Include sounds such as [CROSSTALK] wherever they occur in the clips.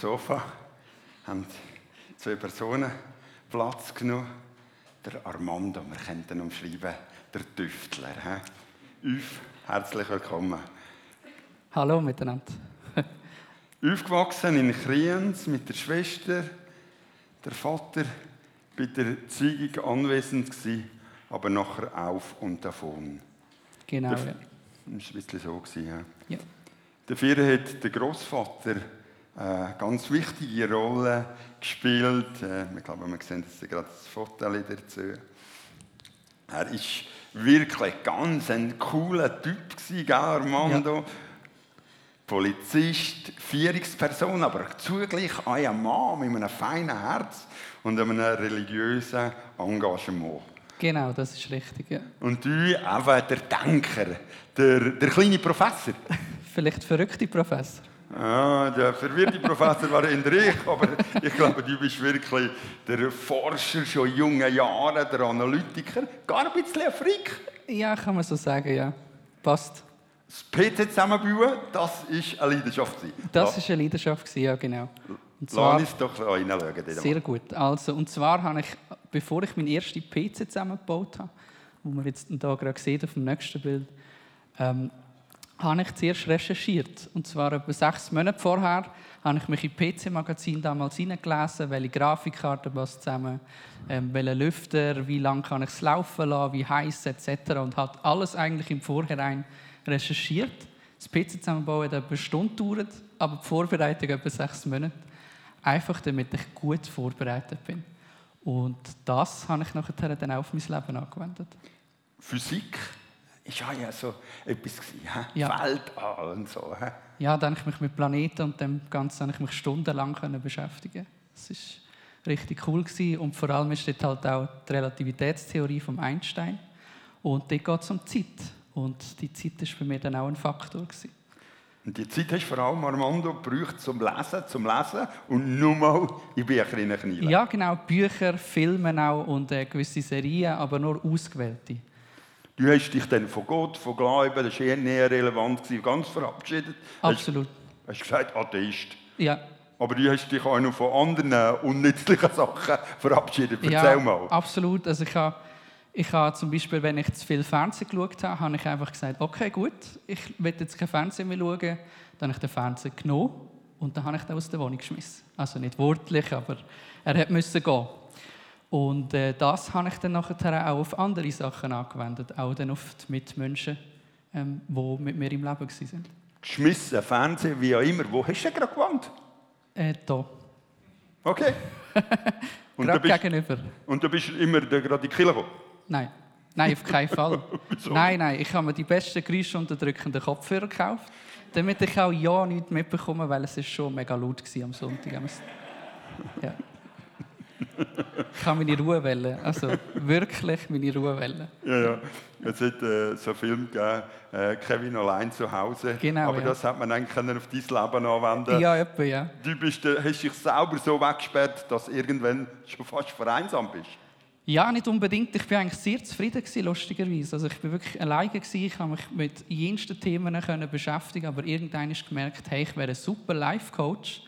Sofa haben zwei Personen Platz genommen. Der Armando, wir könnten umschreiben, der Tüftler. He? Üf, herzlich willkommen. Hallo miteinander. [LAUGHS] Aufgewachsen in Kriens mit der Schwester, der Vater bei der Zeugung anwesend gewesen, aber nachher auf und davon. Genau, Der- ja. Das war ein bisschen so. Gewesen, ja. ja. Dafür hat der Großvater eine ganz wichtige Rolle gespielt. Äh, Ich glaube, wir sehen jetzt gerade das Foto dazu. Er war wirklich ganz ein cooler Typ, gewesen, Armando. Polizist, Führungsperson, aber zugleich ein Mann mit einem feinen Herz und einem religiösen Engagement. Genau, das ist richtig, ja. Und du, eben der Denker, der, der kleine Professor. [LAUGHS] Vielleicht verrückte Professor. Ah, der verwirrte Professor war in ich, aber ich glaube, du bist wirklich der Forscher schon jungen Jahren, der Analytiker, gar ein bisschen ein Freak. Ja, kann man so sagen, ja. Passt. Das PC zusammenbauen, das ist eine Leidenschaft. Das war eine Leidenschaft, ja, genau. Und Lass zwar, uns doch reinschauen. sehr gut. Also, und zwar habe ich, bevor ich meinen ersten PC zusammengebaut habe, wo wir jetzt hier gerade sehen auf dem nächsten Bild, ähm, habe ich zuerst recherchiert. Und zwar etwa sechs Monate vorher habe ich mich im PC-Magazin damals hineingelesen, welche Grafikkarte passt zusammen, ähm, welchen Lüfter, wie lange kann ich es laufen lassen, wie heiß etc. Und hat alles eigentlich im Vorhinein recherchiert. Das PC zusammenbauen hat etwa eine Stunde gedauert, aber die Vorbereitung etwa sechs Monate. Einfach damit ich gut vorbereitet bin. Und das habe ich nachher dann auch auf mein Leben angewendet. Physik ist ja, ja so etwas gewesen? Ja. Weltall und so. hä? Ja, da habe ich mich mit Planeten und dem Ganzen habe ich mich stundenlang können beschäftigen. Das ist richtig cool gewesen. und vor allem ist dort halt auch die Relativitätstheorie von Einstein und dort geht es um Zeit und die Zeit ist bei mir dann auch ein Faktor gewesen. Und die Zeit hast du vor allem, Armando, gebraucht zum Lesen, zum Lesen und nur mal in Bücher hineinknien. Ja, genau, Bücher, Filme auch und äh, gewisse Serien, aber nur ausgewählte. Du hast dich dann von Gott, von Glauben, das war eher näher relevant, ganz verabschiedet. Absolut. Hast, hast gesagt, Atheist. Ja, Aber du hast dich auch noch von anderen unnützlichen [LAUGHS] Sachen verabschiedet. Erzähl ja, mal. absolut. Also ich habe, ich habe zum Beispiel, wenn ich zu viel Fernsehen geschaut habe, habe ich einfach gesagt, okay, gut, ich will jetzt kein Fernsehen mehr schauen. Dann habe ich den Fernseher genommen und dann habe ich den aus der Wohnung geschmissen. Also nicht wortlich, aber er müssen gehen. Und äh, das habe ich dann nachher auch auf andere Sachen angewendet, auch dann auf die Mitmenschen, ähm, die mit mir im Leben waren. Geschmissen, Fernsehen, wie auch immer. Wo hast du denn gerade gewohnt? Äh, da, Okay. [LAUGHS] Und du, gerade bist, gegenüber. und du bist immer da gerade in die Kirche gekommen? Nein. Nein, auf keinen Fall. [LAUGHS] Nein, nein, ich habe mir die besten geräuschunterdrückenden Kopfhörer gekauft, damit ich auch ja nichts mitbekomme, weil es ist schon mega laut war am Sonntag. Ja. Ich habe meine Ruhe wählen. Also wirklich meine Ruhe wählen. Ja, ja. Es hat äh, so einen Film gegeben, äh, Kevin allein zu Hause. Genau, Aber ja. das hat man eigentlich können auf dein Leben anwenden Ja, etwa, ja. Du bist, äh, hast dich selber so weggesperrt, dass du irgendwann schon fast vereinsamt bist. Ja, nicht unbedingt. Ich war eigentlich sehr zufrieden, gewesen, lustigerweise. Also ich war wirklich alleine. Gewesen. Ich habe mich mit jensten Themen können beschäftigen aber irgendwann ist gemerkt, hey, ich wäre ein super Life-Coach,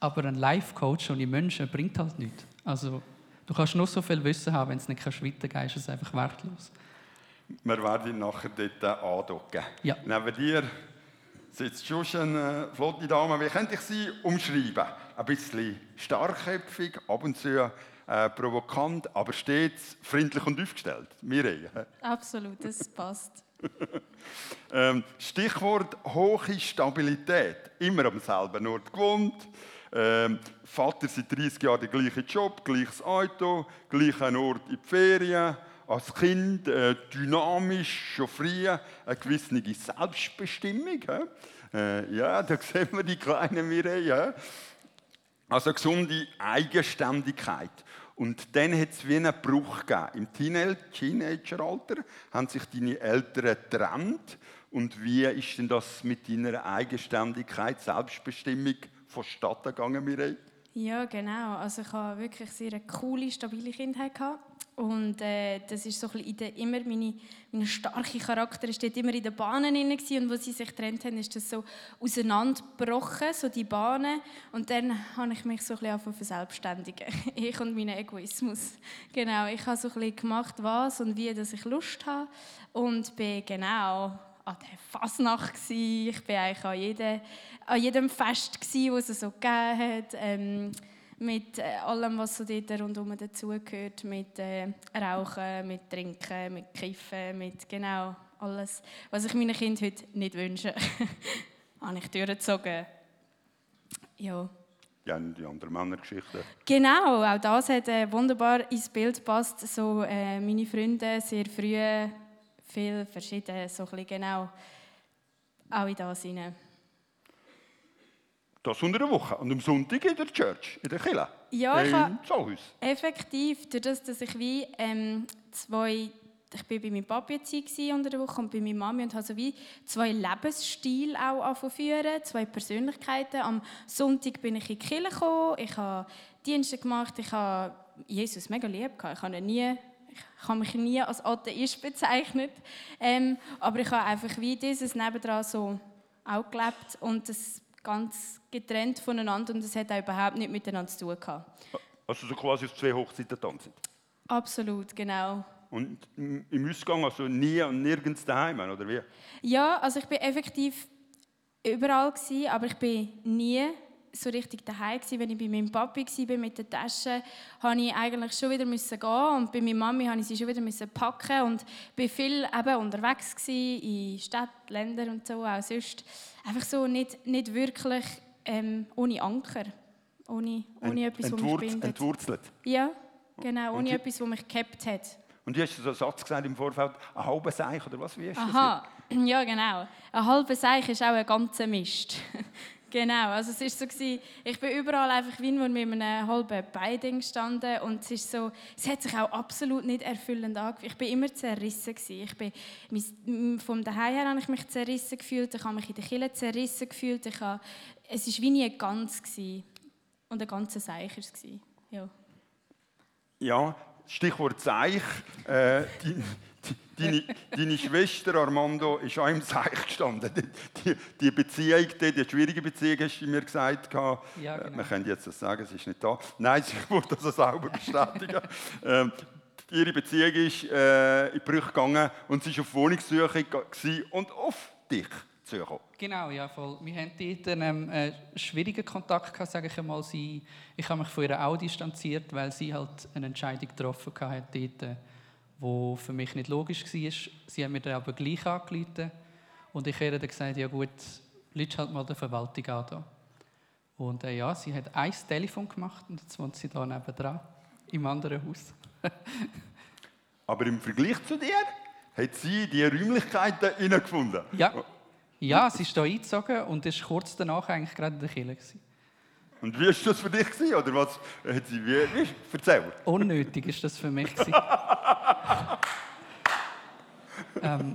aber ein Life-Coach ohne Menschen bringt halt nichts. Also du kannst nur so viel Wissen haben, wenn es nicht kannst weitergehen ist es einfach wertlos. Wir werden nachher dort andocken. Ja. Neben dir sitzt schon eine flotte Dame. Wie könnte ich sie umschreiben? Ein bisschen starkköpfig, ab und zu äh, provokant, aber stets freundlich und aufgestellt. Mireille. Absolut, das passt. [LAUGHS] Ähm, Stichwort hohe Stabilität. Immer am selben Ort gewohnt. Ähm, Vater seit 30 Jahren der gleiche Job, gleiches Auto, gleichen Ort in die Ferien. Als Kind äh, dynamisch, schon früh, eine gewisse Selbstbestimmung. Äh, ja, da [LAUGHS] sehen wir die kleine Mireille. Also gesunde Eigenständigkeit. Und dann hat es wie einen Bruch gegeben. Im Teenage- Teenageralter haben sich deine Eltern getrennt. Und wie ist denn das mit deiner Eigenständigkeit, Selbstbestimmung vonstatten gegangen, Mireille? Ja, genau. Also ich hatte wirklich sehr eine coole, stabile Kindheit. Gehabt. Und äh, das ist so ein der, immer meine, mein starker Charakter ist dort immer in den Bahnen drin und wo sie sich getrennt haben, ist das so auseinandergebrochen, so die Bahnen. Und dann habe ich mich so ein bisschen verselbstständigen. [LAUGHS] ich und mein Egoismus. Genau, ich habe so ein bisschen gemacht, was und wie, dass ich Lust habe. Und bin genau an der Fasnacht gsi. Ich war eigentlich an jedem, an jedem Fest gsi, das es so gegeben hat. Ähm, mit äh, allem, was so dort rundherum dazugehört, mit äh, Rauchen, mit Trinken, mit Kiffen, mit genau alles, was ich meinen Kindern heute nicht wünsche, [LAUGHS] habe ich durchgezogen. Ja. Ja, die anderen Männergeschichten. Genau, auch das hat äh, wunderbar ins Bild gepasst. So, äh, meine Freunde sehr früh, viel verschieden, so ein bisschen genau auch in das hinein. Das unter der Woche. Und am Sonntag in der Church, in der Kirche. Ja, ich habe effektiv, durch das, dass ich wie ähm, zwei, ich bin bei meinem Papi jetzt unter der Woche und bei meiner Mami und habe so wie zwei Lebensstile auch angeführt, zwei Persönlichkeiten. Am Sonntag bin ich in die Kirche gekommen, ich habe Dienste gemacht, ich habe Jesus mega lieb gehabt. Ich habe nie ich habe mich nie als Atheist bezeichnet, ähm, aber ich habe einfach wie dieses nebendran so auch gelebt und das ganz getrennt voneinander und es hat auch überhaupt nicht miteinander zu tun gehabt. Also so quasi auf zwei Hochzeiten tanzen. Absolut, genau. Und im Ausgang also nie und nirgends daheim, oder wie? Ja, also ich bin effektiv überall gewesen, aber ich bin nie so richtig daheim gewesen. Wenn ich bei meinem Papi war mit der Tasche, musste ich eigentlich schon wieder müssen gehen und bei meiner Mami musste ich sie schon wieder müssen packen und bin viel eben unterwegs gewesen, in Städten, Ländern und so auch sonst. Einfach so nicht, nicht wirklich ähm, ohne Anker, ohne, ohne Ent, etwas, was mich bindet. Entwurzelt. Ja, genau, ohne die, etwas, was mich gehabt hat. Und du hast so einen Satz gesagt im Vorfeld, ein halber Seich oder was? Wie du Aha, [CLEARS THROAT] ja genau. Ein halber Seich ist auch ein ganzer Mist. [LAUGHS] Genau, also es ist so gewesen, ich bin überall einfach wie mit einem halben Bein gestanden und es ist so, es hat sich auch absolut nicht erfüllend angefühlt. Ich bin immer zerrissen gewesen. Ich bin, vom daheim her habe ich mich zerrissen gefühlt, ich habe mich in der Kille zerrissen gefühlt. Ich habe, es ist wie nie ganz gewesen. und ein ganzer Seich ist es ja. Ja, Stichwort Seich. Äh, Deine, deine, Schwester Armando ist auch im Seich gestanden. Die, die Beziehung, die, die schwierige Beziehung, hast du mir gesagt. Ja, äh, genau. Wir können jetzt das sagen, sie ist nicht da. Nein, sie [LAUGHS] wurde das sauber bestätigen. [LAUGHS] ähm, ihre Beziehung ist äh, in Brüche gegangen und sie war auf Wohnungssuche und auf dich zugekommen. Genau, ja, voll. Wir hatten dort einen äh, schwierigen Kontakt, gehabt, sage ich einmal. Sie, ich habe mich von ihr auch distanziert, weil sie halt eine Entscheidung getroffen hat dort, äh, wo für mich nicht logisch war. Sie haben mir dann aber gleich angerufen und ich habe dann gesagt, ja gut, lütsch halt mal der Verwaltung an. Und äh, ja, sie hat ein Telefon gemacht und jetzt wohnt sie da nebenan, im anderen Haus. [LAUGHS] aber im Vergleich zu dir hat sie die Räumlichkeiten gefunden. Ja. ja, sie ist hier eingezogen und ist kurz danach eigentlich gerade in der Kirche. Und wie war das für dich? Gewesen, oder was hat sie wie, wie? Erzähl. Unnötig ist das für mich. [LAUGHS] ähm,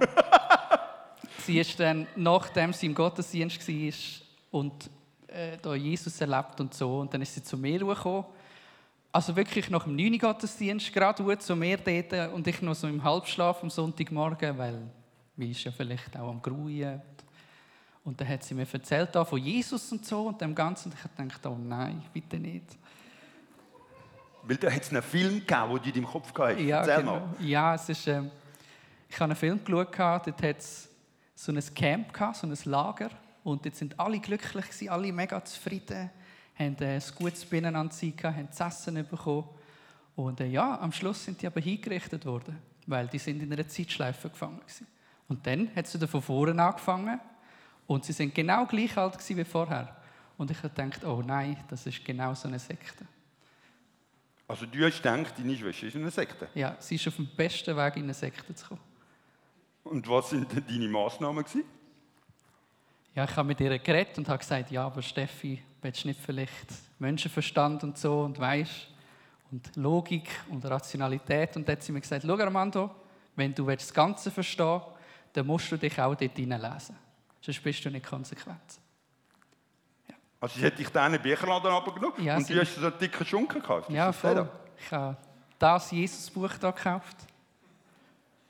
[LAUGHS] sie ist dann, nachdem sie im Gottesdienst war und äh, da Jesus erlebt und so, und dann ist sie zu mir gekommen. Also wirklich nach dem 9. Gottesdienst, gerade zu mir dort und ich noch so im Halbschlaf am Sonntagmorgen, weil mir ist ja vielleicht auch am Gruhen. Und dann hat sie mir erzählt von Jesus und so und dem Ganzen. Und ich habe gedacht, oh nein, bitte nicht. Weil da hat es einen Film gegeben, du in deinem Kopf gehabt Ja, Erzähl genau. mal. Ja, es ist, äh, ich habe einen Film geschaut, dort hat es so ein Camp, gehabt, so ein Lager. Und dort sind alle glücklich, gewesen, alle mega zufrieden, haben äh, ein gutes Binnenanziehen, haben zu essen bekommen. Und äh, ja, am Schluss sind die aber hingerichtet worden, weil die sind in einer Zeitschleife gefangen waren. Und dann hat sie von vorne angefangen und sie sind genau gleich alt wie vorher. Und ich habe gedacht, oh nein, das ist genau so eine Sekte. Also du hast gedacht, deine Schwester ist in einer Sekte? Ja, sie ist auf dem besten Weg, in eine Sekte zu kommen. Und was sind denn deine Massnahmen Ja, ich habe mit ihr geredet und habe gesagt, ja, aber Steffi, willst du nicht vielleicht Menschenverstand und so und weißt und Logik und Rationalität? Und dann hat sie mir gesagt, schau Armando, wenn du das Ganze verstehen willst, dann musst du dich auch dort hineinlesen. Sonst bist du nicht konsequent. Ja. Also ich hätte dich deinen Bücherladen abgenommen ja, und du hast so einen dicken Schunken gehabt. Ja, voll. Ich habe das Jesus-Buch hier gekauft.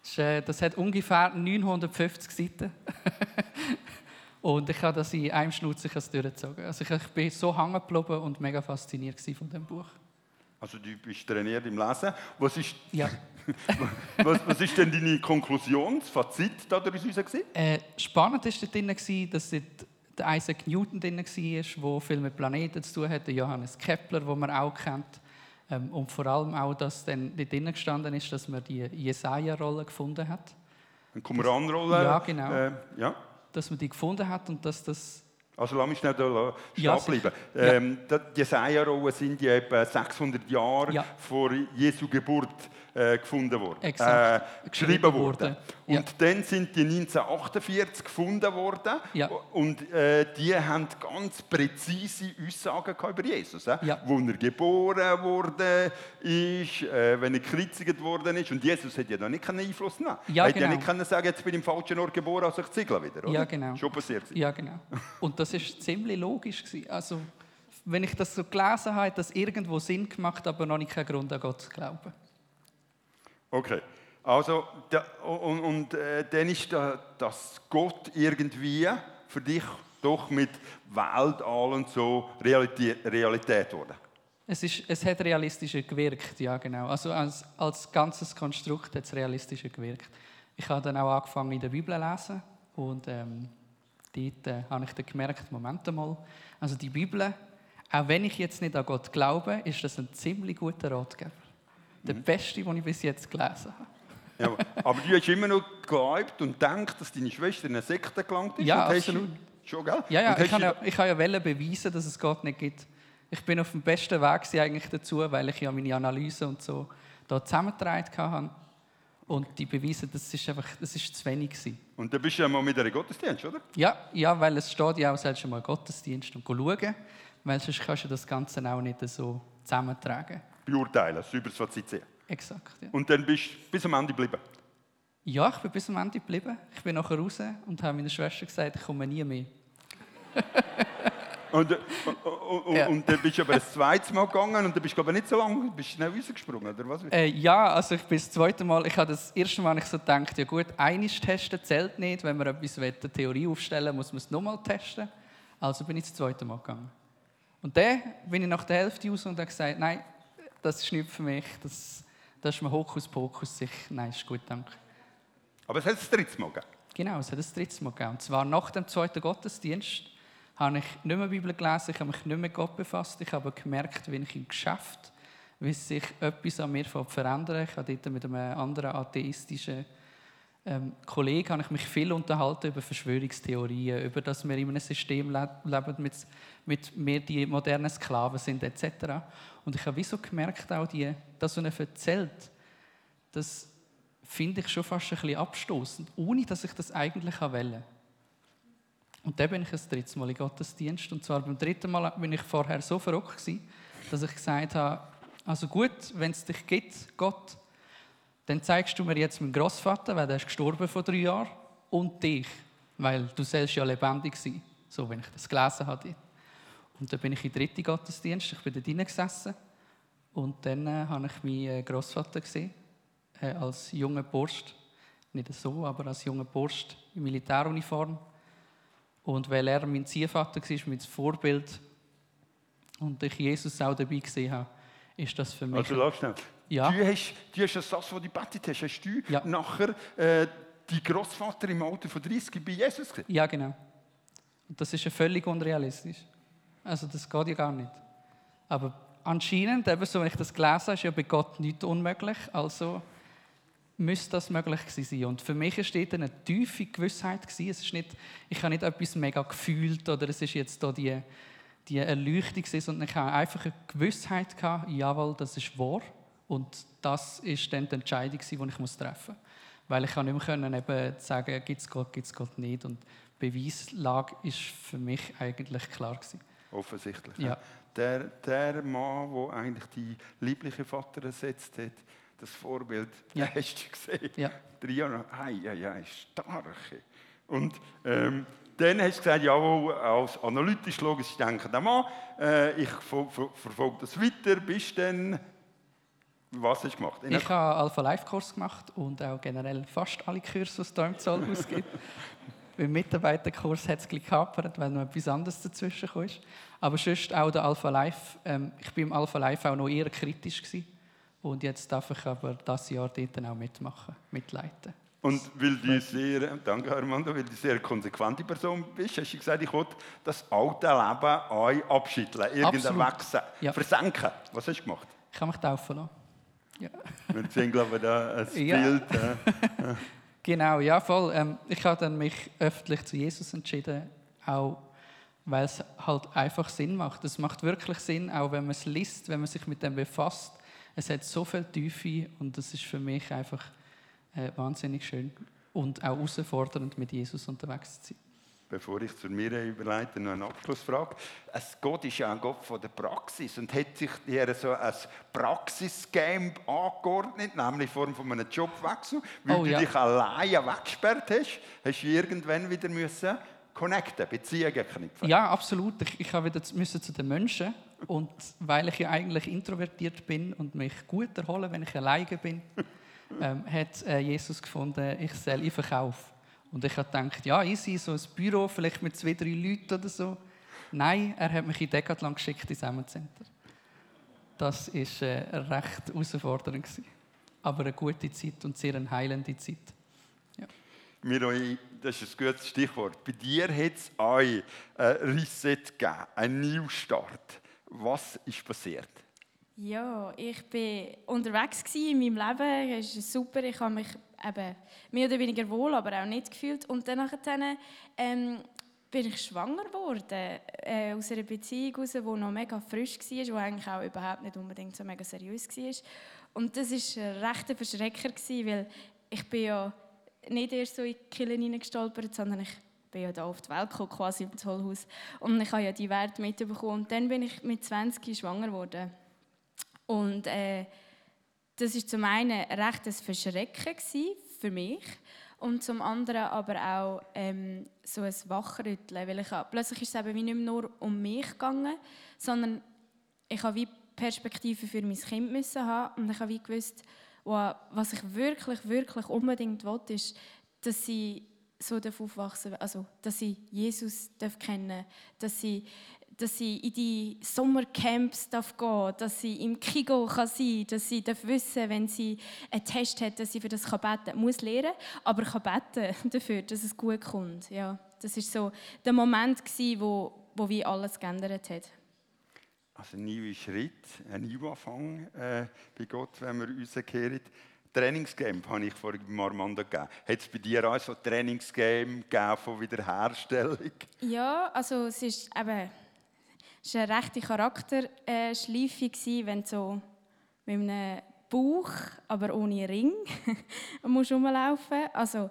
Das, äh, das hat ungefähr 950 Seiten. [LAUGHS] und ich habe das in einem Schnutz durchgezogen. Also ich, bin so hängen geblieben und mega fasziniert von dem Buch. Also du bist trainiert im Lesen. Was ist, Ja. [LAUGHS] was, was ist denn deine Konklusion, das Fazit da daraus? Äh, spannend war dort drin, dass der Isaac Newton drin war, der viel mit Planeten zu tun hat, der Johannes Kepler, den man auch kennt. Ähm, und vor allem auch, dass dann dort drin gestanden ist, dass man die Jesaja-Rolle gefunden hat. Eine Qumran-Rolle? Ja, genau. Äh, ja. Dass man die gefunden hat und dass das... Also lass mich schnell da stehen Ja, bleiben. Ja. Ähm, da- Die Jesaja-Rollen sind ja etwa 600 Jahre Ja. vor Jesu Geburt äh, gefunden worden. Äh, geschrieben worden. Und Ja. dann sind die 1948 gefunden worden. Ja. Und äh, die haben ganz präzise Aussagen über Jesus. Äh? Ja. Wo er geboren worden ist, äh, wenn er gekreuzigt worden ist. Und Jesus hat ja da nicht keinen Einfluss genommen. Ja, er ja genau. nicht können sagen, jetzt bin ich im falschen Ort geboren, also ich ziegle wieder. Oder? Ja, genau. Schon passiert. Ja, genau. Und das ist ziemlich logisch. Gewesen. Also, wenn ich das so gelesen habe, hat das irgendwo Sinn gemacht, aber noch nicht keinen Grund an Gott zu glauben. Okay, also da, und, und äh, dann ist da, das Gott irgendwie für dich doch mit Weltall und so Realität, Realität geworden. Es, ist, es hat realistischer gewirkt, ja genau. Also als, als ganzes Konstrukt hat es realistischer gewirkt. Ich habe dann auch angefangen in der Bibel zu lesen und ähm, dort äh, habe ich dann gemerkt, Moment mal, also die Bibel, auch wenn ich jetzt nicht an Gott glaube, ist das ein ziemlich guter Ratgeber. Der beste, den ich bis jetzt gelesen habe. Ja, aber du hast immer noch geglaubt und gedacht, dass deine Schwester in eine Sekte gelangt ist. Ja, absolut. Schon, gell? Ja, ja, ich kann ja, ich kann ja beweisen, dass es Gott nicht gibt. Ich bin auf dem besten Weg eigentlich dazu, weil ich ja meine Analyse und so da zusammengetragen habe. Und die Beweise, das ist einfach, das ist zu wenig gewesen. Und dann bist du ja mal mit einer Gottesdienst, oder? Ja, ja, weil es steht ja auch, sollst du mal Gottesdienst und schauen, weil sonst kannst du das Ganze auch nicht so zusammentragen. Beurteilen, das über das Fazit sehen. Exakt, ja. Und dann bist du bis am Ende geblieben. Ja, ich bin bis am Ende geblieben. Ich bin nachher raus und habe meiner Schwester gesagt, ich komme nie mehr. Und, äh, und, und, Ja. und dann bist du aber ein zweites Mal gegangen und dann bist du aber nicht so lange, bist schnell rausgesprungen, oder was? Äh, ja, also ich bin das zweite Mal, ich habe das erste Mal nicht so gedacht, ja gut, einiges testen zählt nicht, wenn man etwas will, eine Theorie aufstellen muss man es nochmal testen. Also bin ich das zweite Mal gegangen. Und dann bin ich nach der Hälfte raus und habe gesagt, nein, das ist nicht für mich, das, das ist mir Hokuspokus, ich, nein, ist gut, danke. Aber es hat das dritte Mal gegeben. Genau, es hat das dritte Mal gegeben. Und zwar nach dem zweiten Gottesdienst habe ich nicht mehr Bibel gelesen, ich habe mich nicht mehr mit Gott befasst. Ich habe gemerkt, wie ich im Geschäft, wie sich etwas an mir verändert. Ich habe dort mit einem anderen atheistischen ähm, Kollegen habe ich mich viel unterhalten über Verschwörungstheorien, über dass wir in einem System le leben, mit, mit wir die modernen Sklaven sind etc. Und ich habe wie so gemerkt, auch die, dass er erzählt, das finde ich schon fast ein bisschen abstoßend, ohne dass ich das eigentlich wollte. Und dann bin ich das dritte Mal in Gottesdienst. Und zwar beim dritten Mal bin ich vorher so verrückt gewesen, dass ich gesagt habe, also gut, wenn es dich gibt, Gott, dann zeigst du mir jetzt meinen Großvater, weil der ist gestorben vor drei Jahren, und dich, weil du sollst ja lebendig sein, so wenn ich das gelesen habe. Und dann bin ich in den dritten Gottesdienst, ich bin da drinnen gesessen und dann äh, habe ich meinen Großvater gesehen, äh, als junger Bursch, nicht so, aber als junger Bursch in Militäruniform. Und weil er mein Ziehvater war, mein Vorbild, und ich Jesus auch dabei gesehen habe, ist das für mich... Also. Ja. Du hast, du hast das, was du gebetet hast, hast du Ja. nachher äh, die Großvater im Alter von 30 bei Jesus gesehen? Ja, genau. Und das ist ja völlig unrealistisch. Also das geht ja gar nicht. Aber anscheinend, eben so, wenn ich das gelesen habe, ist ja bei Gott nichts unmöglich. Also müsste das möglich gewesen sein. Und für mich war dort eine tiefe Gewissheit. Gewesen. Es ist nicht, ich habe nicht etwas mega gefühlt oder es ist jetzt da die, die Erleuchtung, gewesen, sondern ich habe einfach eine Gewissheit gehabt, jawohl, das ist wahr. Und das ist dann die Entscheidung, die ich muss treffen muss. Weil ich nicht mehr können eben sagen, gibt es Gott, gibt es Gott nicht. Und die Beweislage ist für mich eigentlich klar gewesen. Offensichtlich. Ja. Der, der Mann, der eigentlich die liebliche Vater ersetzt hat, das Vorbild, Ja. hast du gesehen. Ja. Drei Jahre, ei, ei, ei, stark. Und ähm, dann hast du gesagt, jawohl, als analytisch logisch denkender Mann, äh, ich ver ver verfolge das weiter, bis dann Was hast du gemacht? In Ich habe Alpha Life Kurs gemacht und auch generell fast alle Kurse, die es hier im Zollhaus [LAUGHS] gibt. Beim Mitarbeiterkurs hat es gehapert, weil noch etwas anderes dazwischen kam. Aber sonst auch der Alpha Life. Ähm, ich war im Alpha Life auch noch eher kritisch. Gewesen. Und jetzt darf ich aber das Jahr dort auch mitmachen, mitleiten. Und weil du sehr, danke Armando, weil du sehr konsequente Person bist, hast du gesagt, ich will das alte Leben euch abschütteln, irgendein Absolut. Wechsel, Ja. versenken. Was hast du gemacht? Ich habe mich taufen lassen. Ja. [LAUGHS] Wir sehen, glaube ich, da ein Ja. Bild. Äh, [LAUGHS] Genau, ja voll. Ähm, ich habe dann mich öffentlich zu Jesus entschieden, auch weil es halt einfach Sinn macht. Es macht wirklich Sinn, auch wenn man es liest, wenn man sich mit dem befasst. Es hat so viel Tiefe und es ist für mich einfach äh, wahnsinnig schön und auch herausfordernd, mit Jesus unterwegs zu sein. Bevor ich zu mir überleite, noch eine Abschlussfrage. Ein Gott ist ja ein Gott von der Praxis und hat sich hier so ein Praxisgame angeordnet, nämlich in Form von einem Jobwechsel. Weil Oh, du ja. dich alleine weggesperrt hast, hast du irgendwann wieder müssen connecten, Beziehungen knüpfen. Ja, absolut. Ich, ich habe wieder zu- müssen zu den Menschen und weil ich ja eigentlich introvertiert bin und mich gut erhole, wenn ich alleine bin, [LAUGHS] ähm, hat äh, Jesus gefunden, ich soll in Verkauf. Und ich habe gedacht, ja, easy, so ein Büro, vielleicht mit zwei, drei Leuten oder so. Nein, er hat mich in Decathlon geschickt, ins Center. Das war äh, recht herausfordernd. gewesen. Aber eine gute Zeit und sehr eine heilende Zeit. Miroi, das ist ein gutes Stichwort. Bei dir hat es ein Reset gegeben, einen Neustart. Was ist passiert? Ja, ich war unterwegs gsi in meinem Leben. Es ist super. Ich habe mich eben mehr oder weniger wohl, aber auch nicht gefühlt. Und dann nachher, ähm, bin ich schwanger geworden äh, aus einer Beziehung heraus, die noch mega frisch war, die eigentlich auch überhaupt nicht unbedingt so mega seriös war. Und das war ein rechter Verschrecker, gewesen, weil ich bin ja nicht erst so in die Kirche hineingestolpert, sondern ich bin ja da auf die Welt gekommen, quasi im Zollhaus. Und ich habe ja die Werte mitbekommen. Und dann bin ich mit 20 schwanger geworden. Und äh, das war zum einen recht ein Verschrecken für mich und zum anderen aber auch ähm, so ein Wachrütteln, weil ich hab, plötzlich ist es eben nicht nur um mich gegangen, sondern ich habe wie Perspektive für mein Kind müssen haben und ich habe wie gewusst, wow, was ich wirklich, wirklich unbedingt will, ist, dass sie so darf aufwachsen, also dass sie Jesus darf kennen, dass sie dass sie in die Sommercamps darf gehen, dass sie im Kigo kann sein, dass sie darf wissen, wenn sie einen Test hat, dass sie für das kann beten muss lernen, aber kann beten [LAUGHS] dafür, dass es gut kommt. Ja, das ist so der Moment gsi, wo wo wie alles geändert hat. Also ein neuer Schritt, ein Neuanfang äh, bei Gott, wenn wir uns kehren. Trainingscamp habe ich vorhin bei Armando gegeben. Hat es bei dir auch so ein Trainingscamp gegeben von Wiederherstellung? Ja, also es ist eben es war eine rechte Charakterschleife, wenn du so mit einem Bauch, aber ohne Ring, [LAUGHS] musst rumlaufen. Also,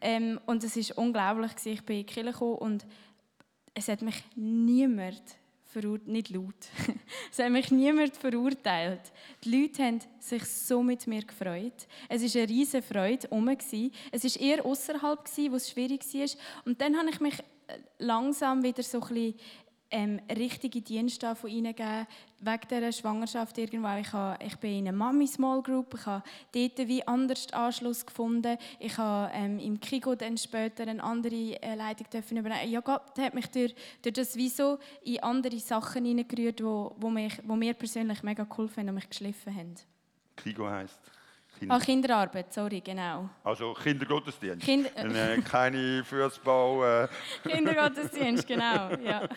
ähm, und es war unglaublich. Ich bin in die Kirche und es hat mich niemand verurteilt, nicht laut, [LAUGHS] es hat mich niemand verurteilt. Die Leute haben sich so mit mir gefreut. Es war eine riesige Freude gewesen. Es war eher außerhalb, wo es schwierig war. Und dann habe ich mich äh, langsam wieder so ein bisschen ähm, richtige Dienste reingegeben, wegen dieser Schwangerschaft irgendwo. Ich, habe, ich bin in einer Mami-Small Group, ich habe dort wie anders Anschluss gefunden. Ich habe ähm, im Kigo dann später eine andere äh, Leitung dürfen übernehmen. Ja, Gott hat mich durch, durch das wie so in andere Sachen hineingerührt, wo, wo, wo mir persönlich mega geholfen haben und mich geschliffen haben. Kigo heisst Kinder. Ah, Kinderarbeit, sorry, genau. Also Kindergottesdienst. Kind äh, keine Fußball. Äh. [LAUGHS] Kindergottesdienst, genau, ja.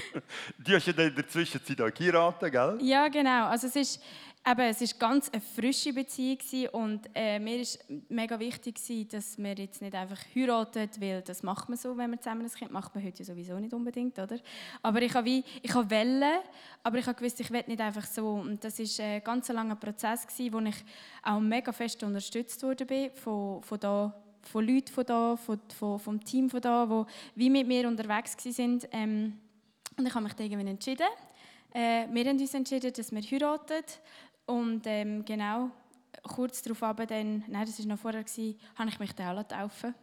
[LAUGHS] Du hast ja in der Zwischenzeit auch geheiratet, gell? Ja, genau. Also es ist, eben, es ist ganz eine frische Beziehung und äh, mir ist mega wichtig dass wir jetzt nicht einfach heiraten, weil das macht man so, wenn man zusammen ein Kind macht man heute ja sowieso nicht unbedingt, oder? Aber ich habe wie, ich habe Welle, aber ich habe gewusst, ich will nicht einfach so und das ist ein ganz langer Prozess gewesen, wo ich auch mega fest unterstützt wurde bin von, von da von Leuten von da, von, von, vom Team von da, wo wie mit mir unterwegs waren. sind. Ähm, und ich habe mich irgendwann entschieden. Äh, wir haben uns entschieden, dass wir heiraten. Und ähm, genau, kurz darauf aber dann, nein, das war noch vorher, habe ich mich dann auch taufen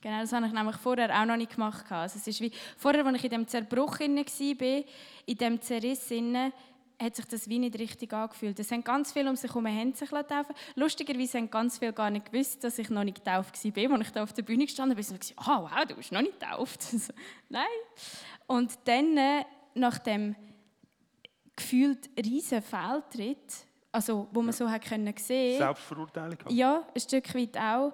Genau, das habe ich nämlich vorher auch noch nicht gemacht. Also es ist wie, vorher, als ich in diesem Zerbruch war, in diesem Zerriss inne, hat sich das wie nicht richtig angefühlt. Es haben ganz viele um sich herum haben sich taufen Lustigerweise haben ganz viele gar nicht gewusst, dass ich noch nicht getauft war. Als ich da auf der Bühne gestanden bin, habe ich gesagt, ah, wow, du bist noch nicht getauft. [LAUGHS] Nein. Und dann, äh, nach dem gefühlt riesen Fehltritt, also wo man so hat können sehen, Selbstverurteilung. ja, ein Stück weit auch,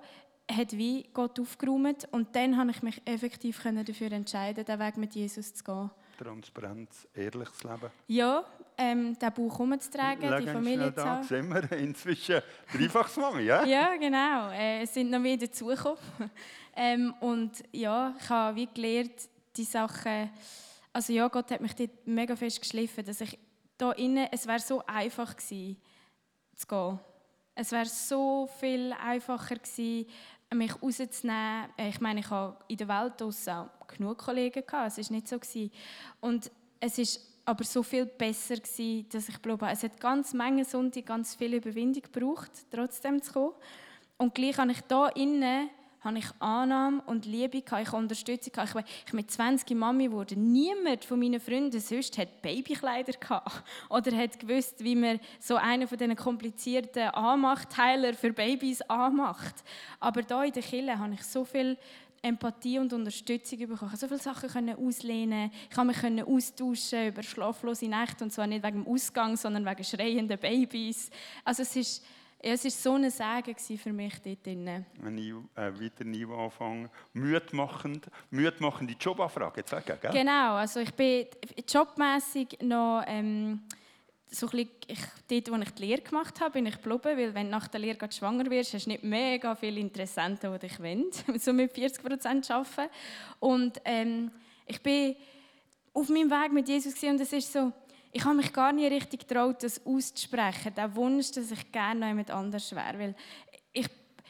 hat wie Gott aufgeräumt und dann habe ich mich effektiv können dafür entscheiden, den Weg mit Jesus zu gehen. Transparenz, ehrliches Leben. Ja, ähm, den Bauch umzutragen, die Familie zu haben. sehen wir inzwischen Dreifachsmami, ja? [LAUGHS] Ja, genau. Äh, es sind noch mehr dazugekommen. [LAUGHS] ähm, und ja, ich habe wie gelernt, die Sachen. Also ja, Gott hat mich dort mega fest geschliffen, dass ich da innen, es wäre so einfach gewesen, zu gehen. Es wäre so viel einfacher gewesen, mich rauszunehmen. Äh, Ich meine, ich habe in der Welt draussen genug Kollegen gehabt. Es ist nicht so gewesen. Und es ist aber so viel besser gewesen, dass ich glaube, es hat ganz Menge Sonntag ganz viel Überwindung gebraucht, trotzdem zu kommen. Und gleich habe ich da innen habe ich Annahme und Liebe gehabt, ich Unterstützung gehabt. Ich bin, ich mit 20 Mami geworden. Niemand von meinen Freunden sonst hat Babykleider gehabt oder hat gewusst, wie man so einen von diesen komplizierten Anmachteiler für Babys anmacht. Aber da in der Kirche habe ich so viel Empathie und Unterstützung bekommen. Ich konnte so viele Sachen auslehnen. Ich konnte mich austauschen über schlaflose Nächte und zwar nicht wegen dem Ausgang, sondern wegen schreienden Babys. Also es ist, ja, es ist so ein Segen für mich dort drinnen. Ein äh, weiter Niveau anfangen. Mütmachend, mütmachende Jobanfrage, jetzt sagen, gell? Genau, also ich bin jobmässig noch ähm, so bisschen, ich, dort, wo ich die Lehre gemacht habe, bin ich geblieben, weil wenn du nach der Lehre schwanger wirst, hast du nicht mega viele Interessenten, die dich wollen, [LAUGHS] so mit 40 Prozent arbeiten. Und ähm, ich bin auf meinem Weg mit Jesus und es ist so, ich habe mich gar nicht richtig getraut, das auszusprechen, den Wunsch, dass ich gerne noch jemand anders wäre, weil ich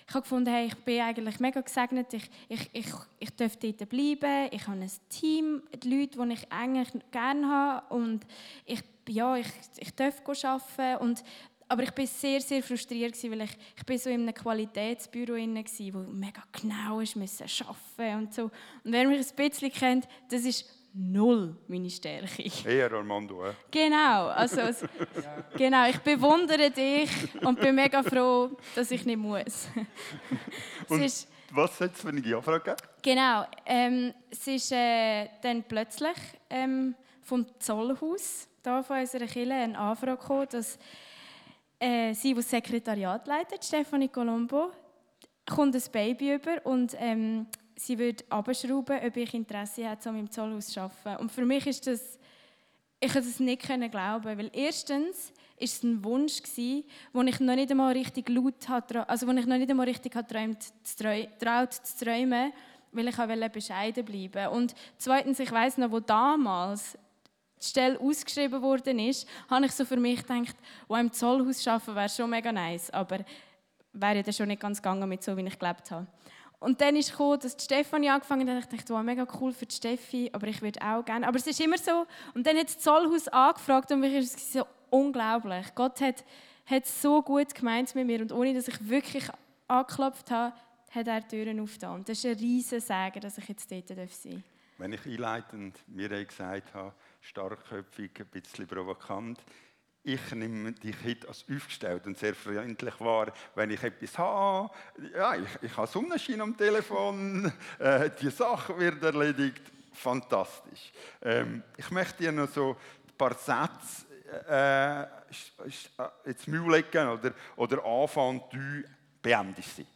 ich habe gefunden, hey, ich bin eigentlich mega gesegnet, ich, ich, ich, ich darf dort bleiben, ich habe ein Team, die Leute, die ich eigentlich gerne habe und ich, ja, ich, ich darf arbeiten und aber ich war sehr, sehr frustriert, weil ich, ich bin so in einem Qualitätsbüro war, wo mega genau ist, müssen arbeiten und so. Und wer mich ein bisschen kennt, das ist null meine Stärke. Eher Armando, äh? Genau, also es, genau, ich bewundere dich und bin mega froh, dass ich nicht muss. Und ist, was hat es für eine Anfrage gegeben? genau, ähm, es ist äh, dann plötzlich ähm, vom Zollhaus, da von unserer Kirche, eine Anfrage gekommen, dass äh, sie, die das Sekretariat leitet, Stefanie Colombo, kommt ein Baby über und ähm, sie würde abschrauben, ob ich Interesse habe, um im Zollhaus zu arbeiten. Und für mich ist das, ich konnte es nicht glauben, weil erstens ist es ein Wunsch gsi, wo ich noch nicht einmal richtig laut hatte, also wo ich noch nicht einmal richtig träumt, traut zu träumen, weil ich auch bescheiden bleiben. Und zweitens, ich weiß noch, wo damals die Stelle ausgeschrieben worden ist, habe ich so für mich gedacht, oh, im Zollhaus arbeiten wäre schon mega nice, aber wäre ja dann schon nicht ganz gegangen mit so, wie ich gelebt habe. Und dann ist gekommen, dass die Stefanie angefangen hat ich dachte, wow, mega cool für Steffi, aber ich würde auch gerne. Aber es ist immer so. Und dann hat das Zollhaus angefragt und mich ist so unglaublich. Gott hat, hat so gut gemeint mit mir und ohne, dass ich wirklich angeklopft habe, hat er die Türen aufgetan. Und das ist ein riesen Segen, dass ich jetzt dort sein darf. Wenn ich einleitend mir gesagt habe, starkköpfig, ein bisschen provokant, ich nehme dich heute als aufgestellt und sehr freundlich wahr, wenn ich etwas habe. Ja, ich, ich habe Sonnenschein am Telefon, [LAUGHS] äh, die Sache wird erledigt. Fantastisch. Ähm, ich möchte dir noch so ein paar Sätze äh, äh, ins Maul legen oder, oder anfangen, du beendest sie.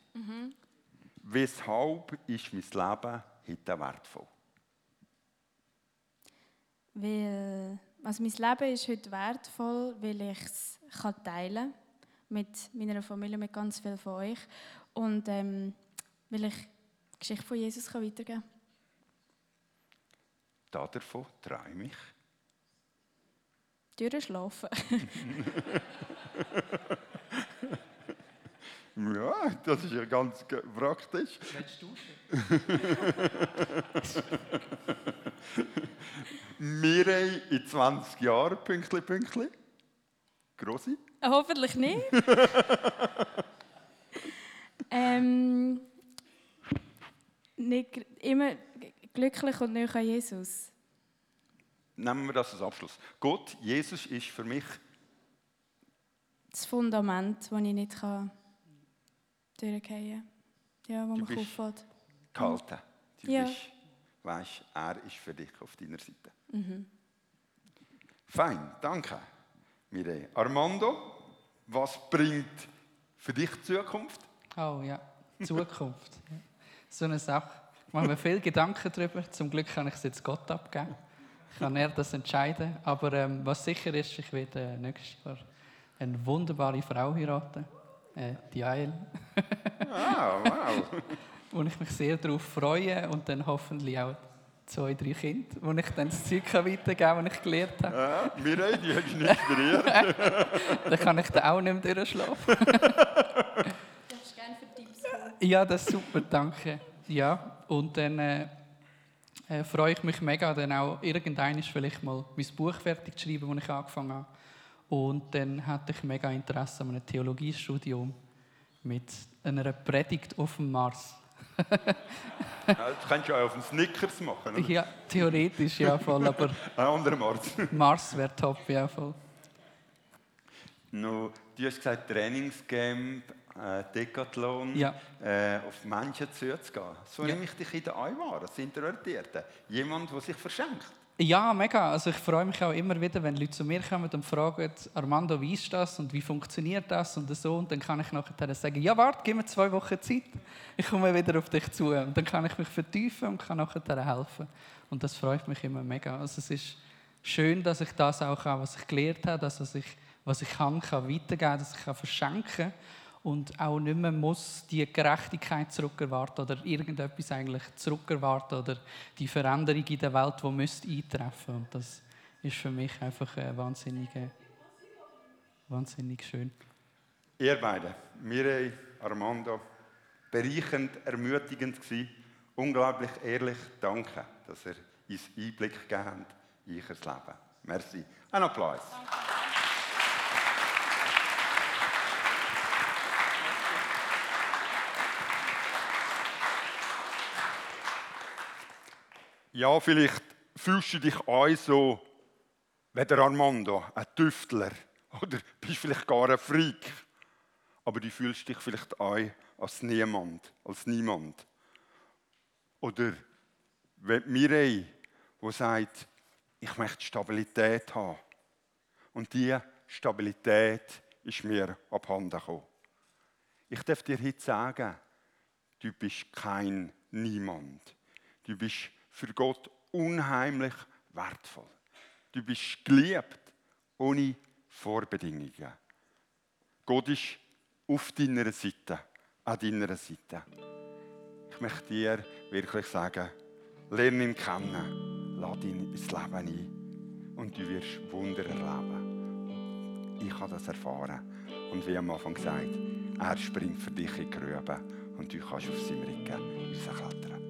Weshalb ist mein Leben heute wertvoll? Weil, also mein Leben ist heute wertvoll, weil ich es kann teilen mit meiner Familie, mit ganz vielen von euch. Und ähm, weil ich die Geschichte von Jesus kann weitergeben kann. Davon träume ich. Durchschlafen. [LAUGHS] Ja, das ist ja ganz praktisch. Willst du Mirei [LAUGHS] in 20 Jahren, Pünktli, Pünktli. Grossi. Hoffentlich nicht. [LAUGHS] ähm, nicht immer glücklich und näher an Jesus. nehmen wir das als Abschluss. Gott, Jesus ist für mich Das Fundament, das ich nicht kann durchgehen. Ja, wo Du man auffällt. gehalten. Du Ja. bist, weißt, er ist für dich auf deiner Seite. Mhm. Fein, danke. Mireille. Armando, was bringt für dich die Zukunft? Oh ja, Zukunft. [LAUGHS] So eine Sache. Ich mache mir viel Gedanken darüber. Zum Glück kann ich es jetzt Gott abgeben. Kann er das entscheiden. Aber ähm, was sicher ist, ich werde äh, nächstes Jahr eine wunderbare Frau heiraten. Äh, die Ail. Ah, wow. [LAUGHS] wo ich mich sehr darauf freue. Und dann hoffentlich auch zwei, drei Kinder, wo ich dann das Zeug weitergeben kann, das ich gelernt habe. Ja, Mireille, die hast du inspiriert. [LAUGHS] Dann kann ich dann auch nicht mehr durchschlafen. Du [LAUGHS] darfst gerne für Tipps kommen. Ja, das ist super, danke. Ja, und dann äh, äh, freue ich mich mega, dann auch irgendwann vielleicht mal mein Buch fertig zu schreiben, das ich angefangen habe. Und dann hatte ich mega Interesse an einem Theologiestudium mit einer Predigt auf dem Mars. [LAUGHS] Ja, Das kannst du auch auf den Snickers machen. Oder? Ja, theoretisch ja voll, aber [LAUGHS] Ein anderer Ort. Mars [LAUGHS] wäre top, ja voll. No, du hast gesagt, Trainingscamp, äh, Decathlon, Ja. äh, auf Menschen zuzugehen. So Ja. nehme ich dich in der Ei wahr, als Introvertierte. Jemand, der sich verschenkt. Ja, mega. Also ich freue mich auch immer wieder, wenn Leute zu mir kommen und fragen, Armando, wie ist das und wie funktioniert das und so. Und dann kann ich nachher sagen, ja, warte, gib mir zwei Wochen Zeit. Ich komme wieder auf dich zu. Und dann kann ich mich vertiefen und kann nachher helfen. Und das freut mich immer mega. Also es ist schön, dass ich das auch kann, was ich gelernt habe, das, was ich, was ich kann, kann weitergeben, dass ich kann verschenken kann und auch nicht mehr muss die Gerechtigkeit zurückerwarten oder irgendetwas eigentlich zurückerwarten oder die Veränderung in der Welt, die müsste eintreffen und das ist für mich einfach äh, wahnsinnig, äh, wahnsinnig schön. Ihr beide, Mireille, Armando, bereichernd, ermutigend gewesen. Unglaublich ehrlich, danke, dass ihr uns Einblick gegeben habt in euer Leben. Merci. Ein Applaus. Ja, vielleicht fühlst du dich auch so wie der Armando, ein Tüftler. [LAUGHS] Oder bist vielleicht gar ein Freak. Aber du fühlst dich vielleicht auch als niemand, als niemand. Oder wie Mireille, die sagt, ich möchte Stabilität haben. Und diese Stabilität ist mir abhanden gekommen. Ich darf dir heute sagen, du bist kein Niemand. Du bist für Gott unheimlich wertvoll. Du bist geliebt, ohne Vorbedingungen. Gott ist auf deiner Seite, an deiner Seite. Ich möchte dir wirklich sagen, lerne ihn kennen, lade ihn ins Leben ein und du wirst Wunder erleben. Ich habe das erfahren und wie am Anfang gesagt, er springt für dich in die Grube und du kannst auf seinem Rücken rausklettern.